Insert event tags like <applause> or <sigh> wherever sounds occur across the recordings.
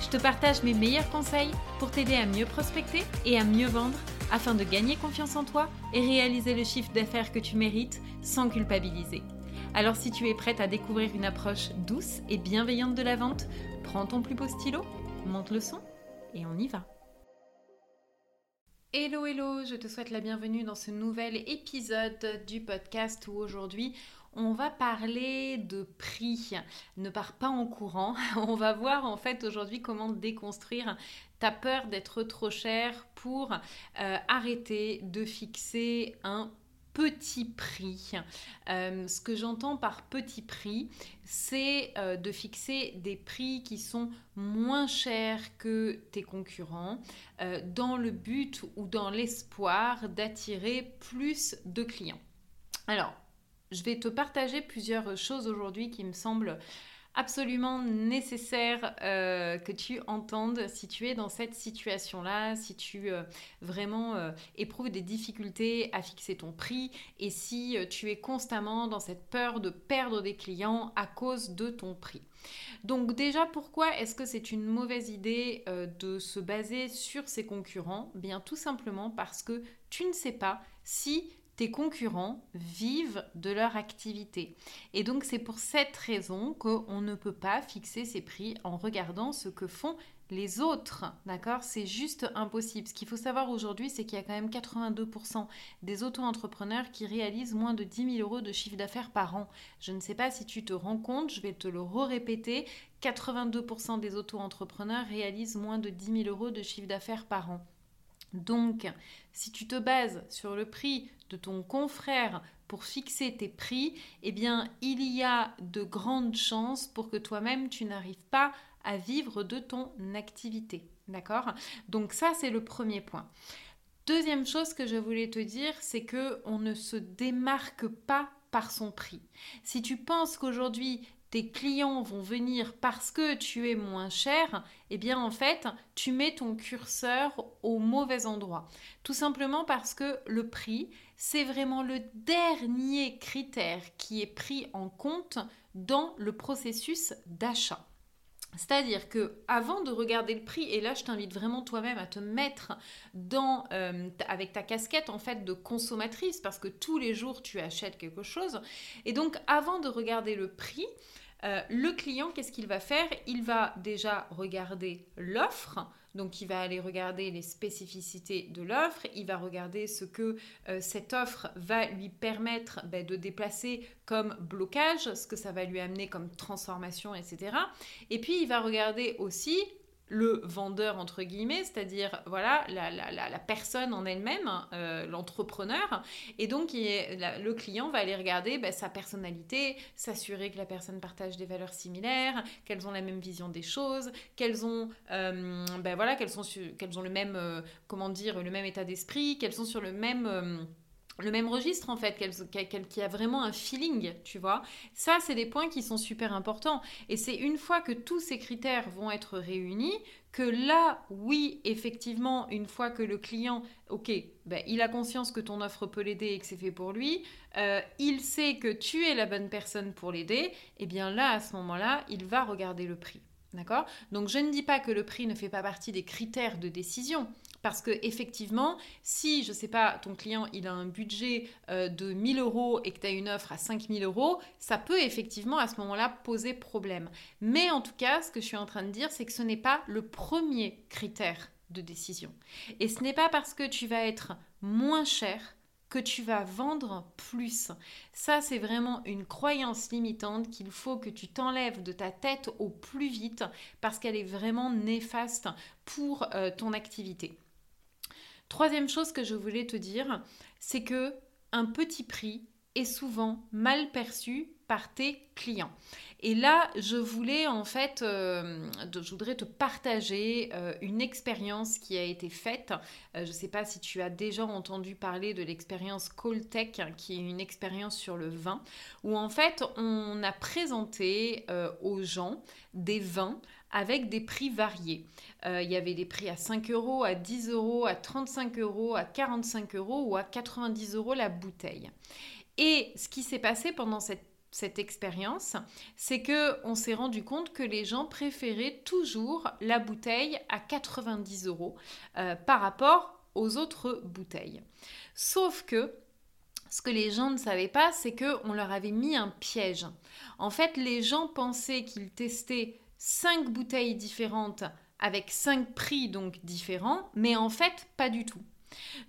Je te partage mes meilleurs conseils pour t'aider à mieux prospecter et à mieux vendre afin de gagner confiance en toi et réaliser le chiffre d'affaires que tu mérites sans culpabiliser. Alors si tu es prête à découvrir une approche douce et bienveillante de la vente, prends ton plus beau stylo, monte le son et on y va. Hello hello, je te souhaite la bienvenue dans ce nouvel épisode du podcast où aujourd'hui on va parler de prix. Ne pars pas en courant. <laughs> On va voir en fait aujourd'hui comment déconstruire ta peur d'être trop cher pour euh, arrêter de fixer un petit prix. Euh, ce que j'entends par petit prix, c'est euh, de fixer des prix qui sont moins chers que tes concurrents dans le but ou dans l'espoir d'attirer plus de clients. Alors, je vais te partager plusieurs choses aujourd'hui qui me semblent absolument nécessaire euh, que tu entendes si tu es dans cette situation-là, si tu euh, vraiment euh, éprouves des difficultés à fixer ton prix et si tu es constamment dans cette peur de perdre des clients à cause de ton prix. Donc déjà, pourquoi est-ce que c'est une mauvaise idée de se baser sur ses concurrents? Bien tout simplement parce que tu ne sais pas si tes concurrents vivent de leur activité. Et donc c'est pour cette raison qu'on ne peut pas fixer ses prix en regardant ce que font les autres, d'accord? C'est juste impossible. Ce qu'il faut savoir aujourd'hui, c'est qu'il y a quand même 82% des auto-entrepreneurs qui réalisent moins de 10 000 euros de chiffre d'affaires par an. Je ne sais pas si tu te rends compte, je vais te le répéter 82% des auto-entrepreneurs réalisent moins de 10 000 euros de chiffre d'affaires par an. Donc, si tu te bases sur le prix de ton confrère pour fixer tes prix, eh bien, il y a de grandes chances pour que toi-même, tu n'arrives pas à vivre de ton activité. D'accord? Donc ça, c'est le premier point. Deuxième chose que je voulais te dire, c'est que on ne se démarque pas par son prix. Si tu penses qu'aujourd'hui tes clients vont venir parce que tu es moins cher, eh bien en fait, tu mets ton curseur au mauvais endroit. Tout simplement parce que le prix, c'est vraiment le dernier critère qui est pris en compte dans le processus d'achat. C'est-à-dire que avant de regarder le prix, et là je t'invite vraiment toi-même à te mettre dans euh, avec ta casquette en fait de consommatrice parce que tous les jours tu achètes quelque chose, et donc avant de regarder le prix, euh, le client, qu'est-ce qu'il va faire? Il va déjà regarder l'offre, donc il va aller regarder les spécificités de l'offre, il va regarder ce que euh, cette offre va lui permettre ben, de déplacer comme blocage, ce que ça va lui amener comme transformation, etc. Et puis il va regarder aussi le vendeur entre guillemets, c'est-à-dire voilà la, personne en elle-même, euh, l'entrepreneur, et donc le client va aller regarder bah, sa personnalité, s'assurer que la personne partage des valeurs similaires, qu'elles ont la même vision des choses, qu'elles ont euh, bah, voilà qu'elles sont qu'elles ont le même euh, comment dire le même état d'esprit, qu'elles sont sur le même le même registre en fait, qu'elle a vraiment un feeling, tu vois. Ça, c'est des points qui sont super importants. Et c'est une fois que tous ces critères vont être réunis, que là, oui, effectivement, une fois que le client, ok, ben, il a conscience que ton offre peut l'aider et que c'est fait pour lui, euh, il sait que tu es la bonne personne pour l'aider, et eh bien là, à ce moment-là, il va regarder le prix. D'accord? Donc je ne dis pas que le prix ne fait pas partie des critères de décision. Parce que effectivement, si, je ne sais pas, ton client, il a un budget euh, de 1000 euros et que tu as une offre à 5000 euros, ça peut effectivement à ce moment-là poser problème. Mais en tout cas, ce que je suis en train de dire, c'est que ce n'est pas le premier critère de décision. Et ce n'est pas parce que tu vas être moins cher que tu vas vendre plus. Ça, c'est vraiment une croyance limitante qu'il faut que tu t'enlèves de ta tête au plus vite parce qu'elle est vraiment néfaste pour euh, ton activité. Troisième chose que je voulais te dire, c'est que un petit prix est souvent mal perçu par tes clients. Et là, je voulais en fait, euh, je voudrais te partager euh, une expérience qui a été faite. Euh, je ne sais pas si tu as déjà entendu parler de l'expérience Coltech, qui est une expérience sur le vin, où en fait on a présenté aux gens des vins avec des prix variés. il y avait des prix à 5 euros, à 10 euros, à 35 euros, à 45 euros ou à 90 euros la bouteille. Et ce qui s'est passé pendant cette cette expérience, c'est que on s'est rendu compte que les gens préféraient toujours la bouteille à 90 euros euh, par rapport aux autres bouteilles. Sauf que ce que les gens ne savaient pas, c'est que on leur avait mis un piège. En fait, les gens pensaient qu'ils testaient cinq bouteilles différentes avec cinq prix donc différents, mais en fait, pas du tout.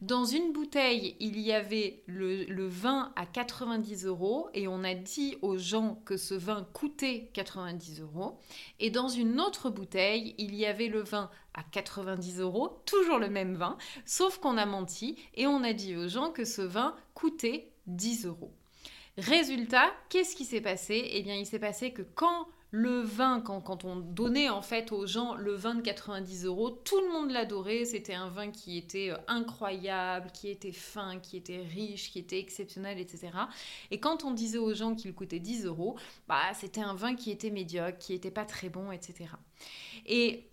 Dans une bouteille, il y avait le, vin à 90 euros et on a dit aux gens que ce vin coûtait 90 euros. Et dans une autre bouteille, il y avait le vin à 90 euros, toujours le même vin, sauf qu'on a menti et on a dit aux gens que ce vin coûtait 10 euros. Résultat, qu'est-ce qui s'est passé? Eh bien, il s'est passé que quand le vin, quand, on donnait en fait aux gens le vin de 90 euros, tout le monde l'adorait. C'était un vin qui était euh, incroyable, qui était fin, qui était riche, qui était exceptionnel, etc. Et quand on disait aux gens qu'il coûtait 10 euros, bah, c'était un vin qui était médiocre, qui n'était pas très bon, etc. Et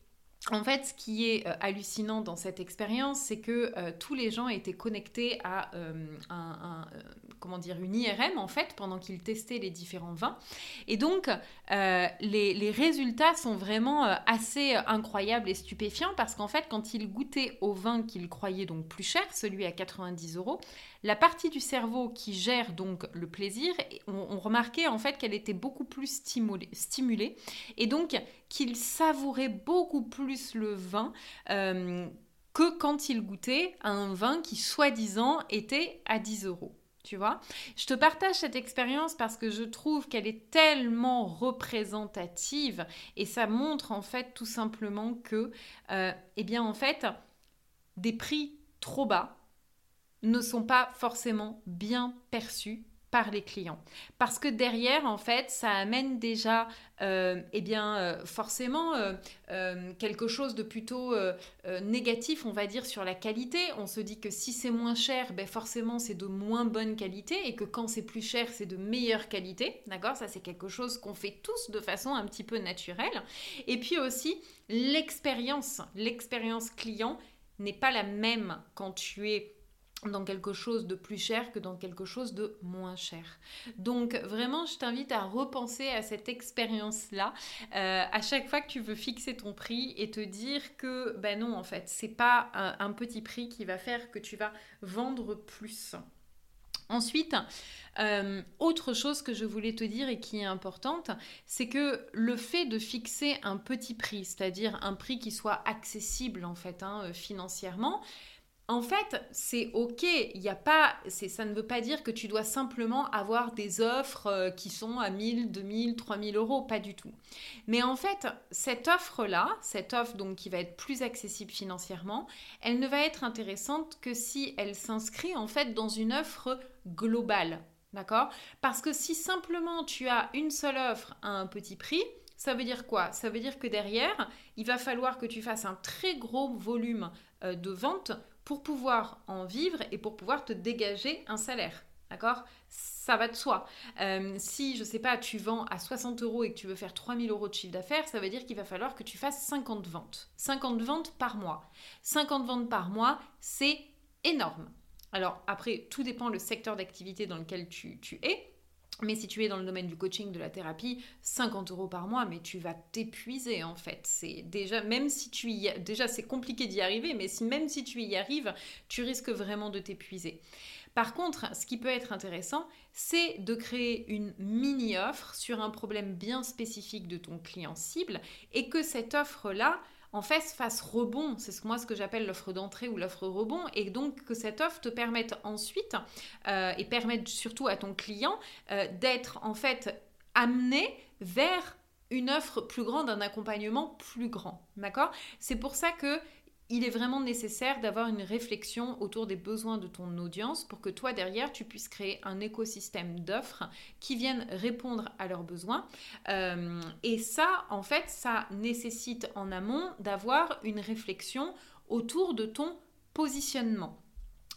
en fait, ce qui est euh, hallucinant dans cette expérience, c'est que euh, tous les gens étaient connectés à un, comment dire, une IRM en fait pendant qu'ils testaient les différents vins. Et donc, euh, les, résultats sont vraiment euh, assez incroyables et stupéfiants parce qu'en fait, quand ils goûtaient au vin qu'ils croyaient donc plus cher, celui à 90 euros, la partie du cerveau qui gère donc le plaisir, on, remarquait en fait qu'elle était beaucoup plus stimulée, stimulée et donc qu'ils savouraient beaucoup plus le vin. Euh, que quand ils goûtaient un vin qui soi-disant était à 10 euros Je te partage cette expérience parce que je trouve qu'elle est tellement représentative et ça montre en fait tout simplement que, euh, eh bien en fait, des prix trop bas ne sont pas forcément bien perçus par les clients. Parce que derrière, en fait, ça amène déjà, euh, eh bien, euh, forcément, euh, quelque chose de plutôt négatif, on va dire, sur la qualité. On se dit que si c'est moins cher, ben forcément, c'est de moins bonne qualité et que quand c'est plus cher, c'est de meilleure qualité. D'accord? Ça, c'est quelque chose qu'on fait tous de façon un petit peu naturelle. Et puis aussi, l'expérience, l'expérience client n'est pas la même quand tu es dans quelque chose de plus cher que dans quelque chose de moins cher. Donc vraiment, je t'invite à repenser à cette expérience-là euh, à chaque fois que tu veux fixer ton prix et te dire que ben non, en fait, c'est pas un, petit prix qui va faire que tu vas vendre plus. Ensuite, euh, autre chose que je voulais te dire et qui est importante, c'est que le fait de fixer un petit prix, c'est-à-dire un prix qui soit accessible en fait hein, financièrement, en fait, c'est ok, y a pas, ça ne veut pas dire que tu dois simplement avoir des offres euh, qui sont à 1000, 2000, 3000 euros, pas du tout. Mais en fait, cette offre-là, cette offre donc qui va être plus accessible financièrement, elle ne va être intéressante que si elle s'inscrit en fait dans une offre globale, d'accord? Parce que si simplement tu as une seule offre à un petit prix, ça veut dire quoi? Ça veut dire que derrière, il va falloir que tu fasses un très gros volume euh, de vente pour pouvoir en vivre et pour pouvoir te dégager un salaire. D'accord? Ça va de soi. Euh, si, je sais pas, tu vends à 60 euros et que tu veux faire 3000 euros de chiffre d'affaires, ça veut dire qu'il va falloir que tu fasses 50 ventes. 50 ventes par mois. 50 ventes par mois, c'est énorme. Alors après, tout dépend le secteur d'activité dans lequel tu es. Mais si tu es dans le domaine du coaching, de la thérapie, 50 euros par mois, mais tu vas t'épuiser en fait. C'est déjà, même si tu y, déjà c'est compliqué d'y arriver, mais même si tu y arrives, tu risques vraiment de t'épuiser. Par contre, ce qui peut être intéressant, c'est de créer une mini-offre sur un problème bien spécifique de ton client cible et que cette offre-là, en fait fasse rebond. C'est moi ce que j'appelle l'offre d'entrée ou l'offre rebond. Et donc que cette offre te permette ensuite, euh, et permette surtout à ton client euh, d'être en fait amené vers une offre plus grande, un accompagnement plus grand. D'accord? C'est pour ça que il est vraiment nécessaire d'avoir une réflexion autour des besoins de ton audience pour que toi derrière tu puisses créer un écosystème d'offres qui viennent répondre à leurs besoins. Euh, et ça, en fait, ça nécessite en amont d'avoir une réflexion autour de ton positionnement.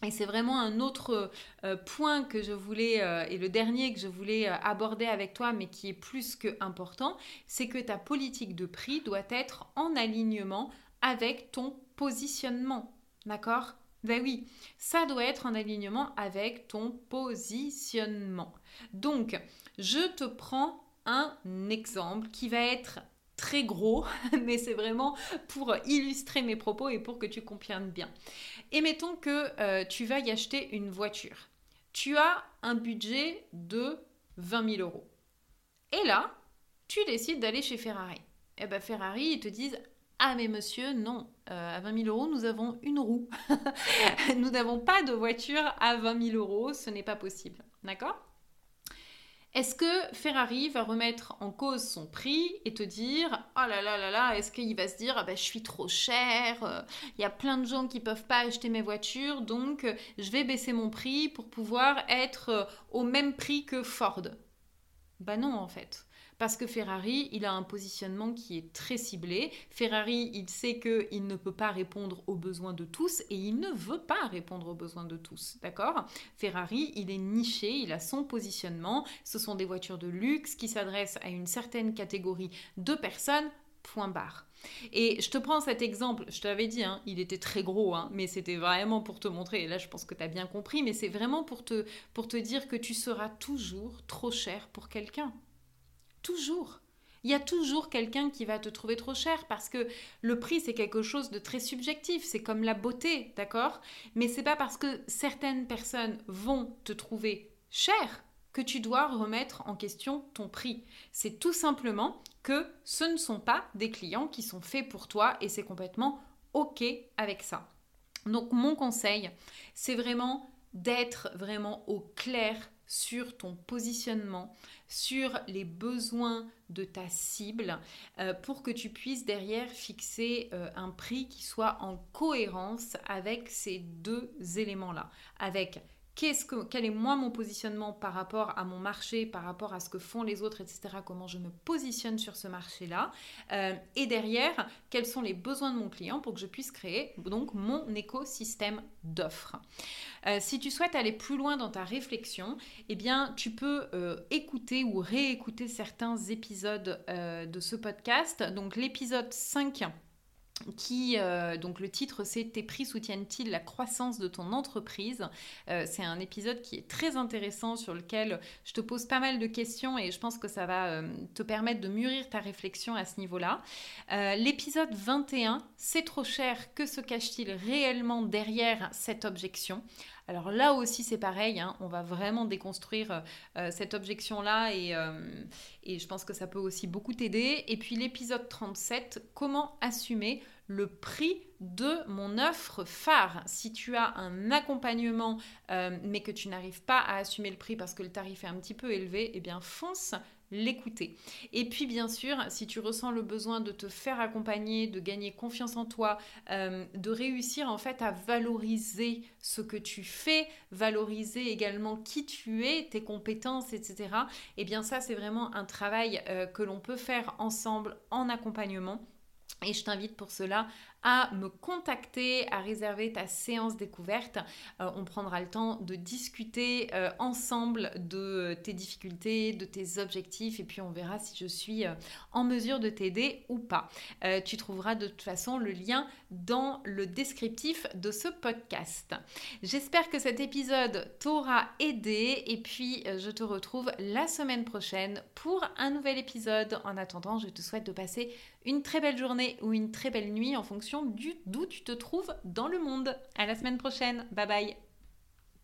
Et c'est vraiment un autre euh, point que je voulais, euh, et le dernier que je voulais aborder avec toi, mais qui est plus que important, c'est que ta politique de prix doit être en alignement avec ton positionnement. D'accord? Ben oui, ça doit être en alignement avec ton positionnement. Donc, je te prends un exemple qui va être très gros, <laughs> mais c'est vraiment pour illustrer mes propos et pour que tu comprennes bien. Et mettons que euh, tu vas y acheter une voiture. Tu as un budget de 20 000 euros. Et là, tu décides d'aller chez Ferrari. Et eh bien Ferrari, ils te disent ah mais monsieur, non, euh, à 20 000 euros, nous avons une roue. <laughs> nous n'avons pas de voiture à 20 000 euros, ce n'est pas possible. D'accord? Est-ce que Ferrari va remettre en cause son prix et te dire oh là là là là, est-ce qu'il va se dire ah ben, je suis trop cher, euh, il y a plein de gens qui peuvent pas acheter mes voitures donc euh, je vais baisser mon prix pour pouvoir être au même prix que Ford? Bah non en fait. Parce que Ferrari, il a un positionnement qui est très ciblé. Ferrari, il sait qu'il ne peut pas répondre aux besoins de tous et il ne veut pas répondre aux besoins de tous. D'accord? Ferrari, il est niché, il a son positionnement. Ce sont des voitures de luxe qui s'adressent à une certaine catégorie de personnes. Point barre. Et je te prends cet exemple, je t'avais dit, hein, il était très gros, hein, mais c'était vraiment pour te montrer, et là je pense que tu as bien compris, mais c'est vraiment pour te, pour te dire que tu seras toujours trop cher pour quelqu'un. Toujours. Il y a toujours quelqu'un qui va te trouver trop cher parce que le prix c'est quelque chose de très subjectif, c'est comme la beauté, d'accord? Mais c'est pas parce que certaines personnes vont te trouver cher que tu dois remettre en question ton prix. C'est tout simplement que ce ne sont pas des clients qui sont faits pour toi et c'est complètement OK avec ça. Donc mon conseil, c'est vraiment d'être vraiment au clair sur ton positionnement, sur les besoins de ta cible, euh, pour que tu puisses derrière fixer euh, un prix qui soit en cohérence avec ces deux éléments-là, avec que, quel est moi mon positionnement par rapport à mon marché, par rapport à ce que font les autres, etc. Comment je me positionne sur ce marché-là. Euh, et derrière, quels sont les besoins de mon client pour que je puisse créer donc mon écosystème d'offres. Euh, si tu souhaites aller plus loin dans ta réflexion, eh bien, tu peux euh, écouter ou réécouter certains épisodes de ce podcast. Donc l'épisode 5 qui, euh, donc le titre c'est Tes prix soutiennent-ils la croissance de ton entreprise euh, C'est un épisode qui est très intéressant sur lequel je te pose pas mal de questions et je pense que ça va euh, te permettre de mûrir ta réflexion à ce niveau-là. L'épisode 21, c'est trop cher, que se cache-t-il réellement derrière cette objection? Alors là aussi c'est pareil, hein, on va vraiment déconstruire cette objection-là et, et je pense que ça peut aussi beaucoup t'aider. Et puis l'épisode 37, comment assumer le prix de mon offre phare? Si tu as un accompagnement euh, mais que tu n'arrives pas à assumer le prix parce que le tarif est un petit peu élevé, eh bien fonce l'écouter. Et puis bien sûr, si tu ressens le besoin de te faire accompagner, de gagner confiance en toi, euh, de réussir en fait à valoriser ce que tu fais, valoriser également qui tu es, tes compétences, etc. Et eh bien ça, c'est vraiment un travail euh, que l'on peut faire ensemble en accompagnement. Et je t'invite pour cela à me contacter, à réserver ta séance découverte. Euh, on prendra le temps de discuter euh, ensemble de tes difficultés, de tes objectifs et puis on verra si je suis euh, en mesure de t'aider ou pas. tu trouveras de toute façon le lien dans le descriptif de ce podcast. J'espère que cet épisode t'aura aidé et puis je te retrouve la semaine prochaine pour un nouvel épisode. En attendant, je te souhaite de passer une très belle journée ou une très belle nuit en fonction d'où tu te trouves dans le monde. À la semaine prochaine. Bye bye.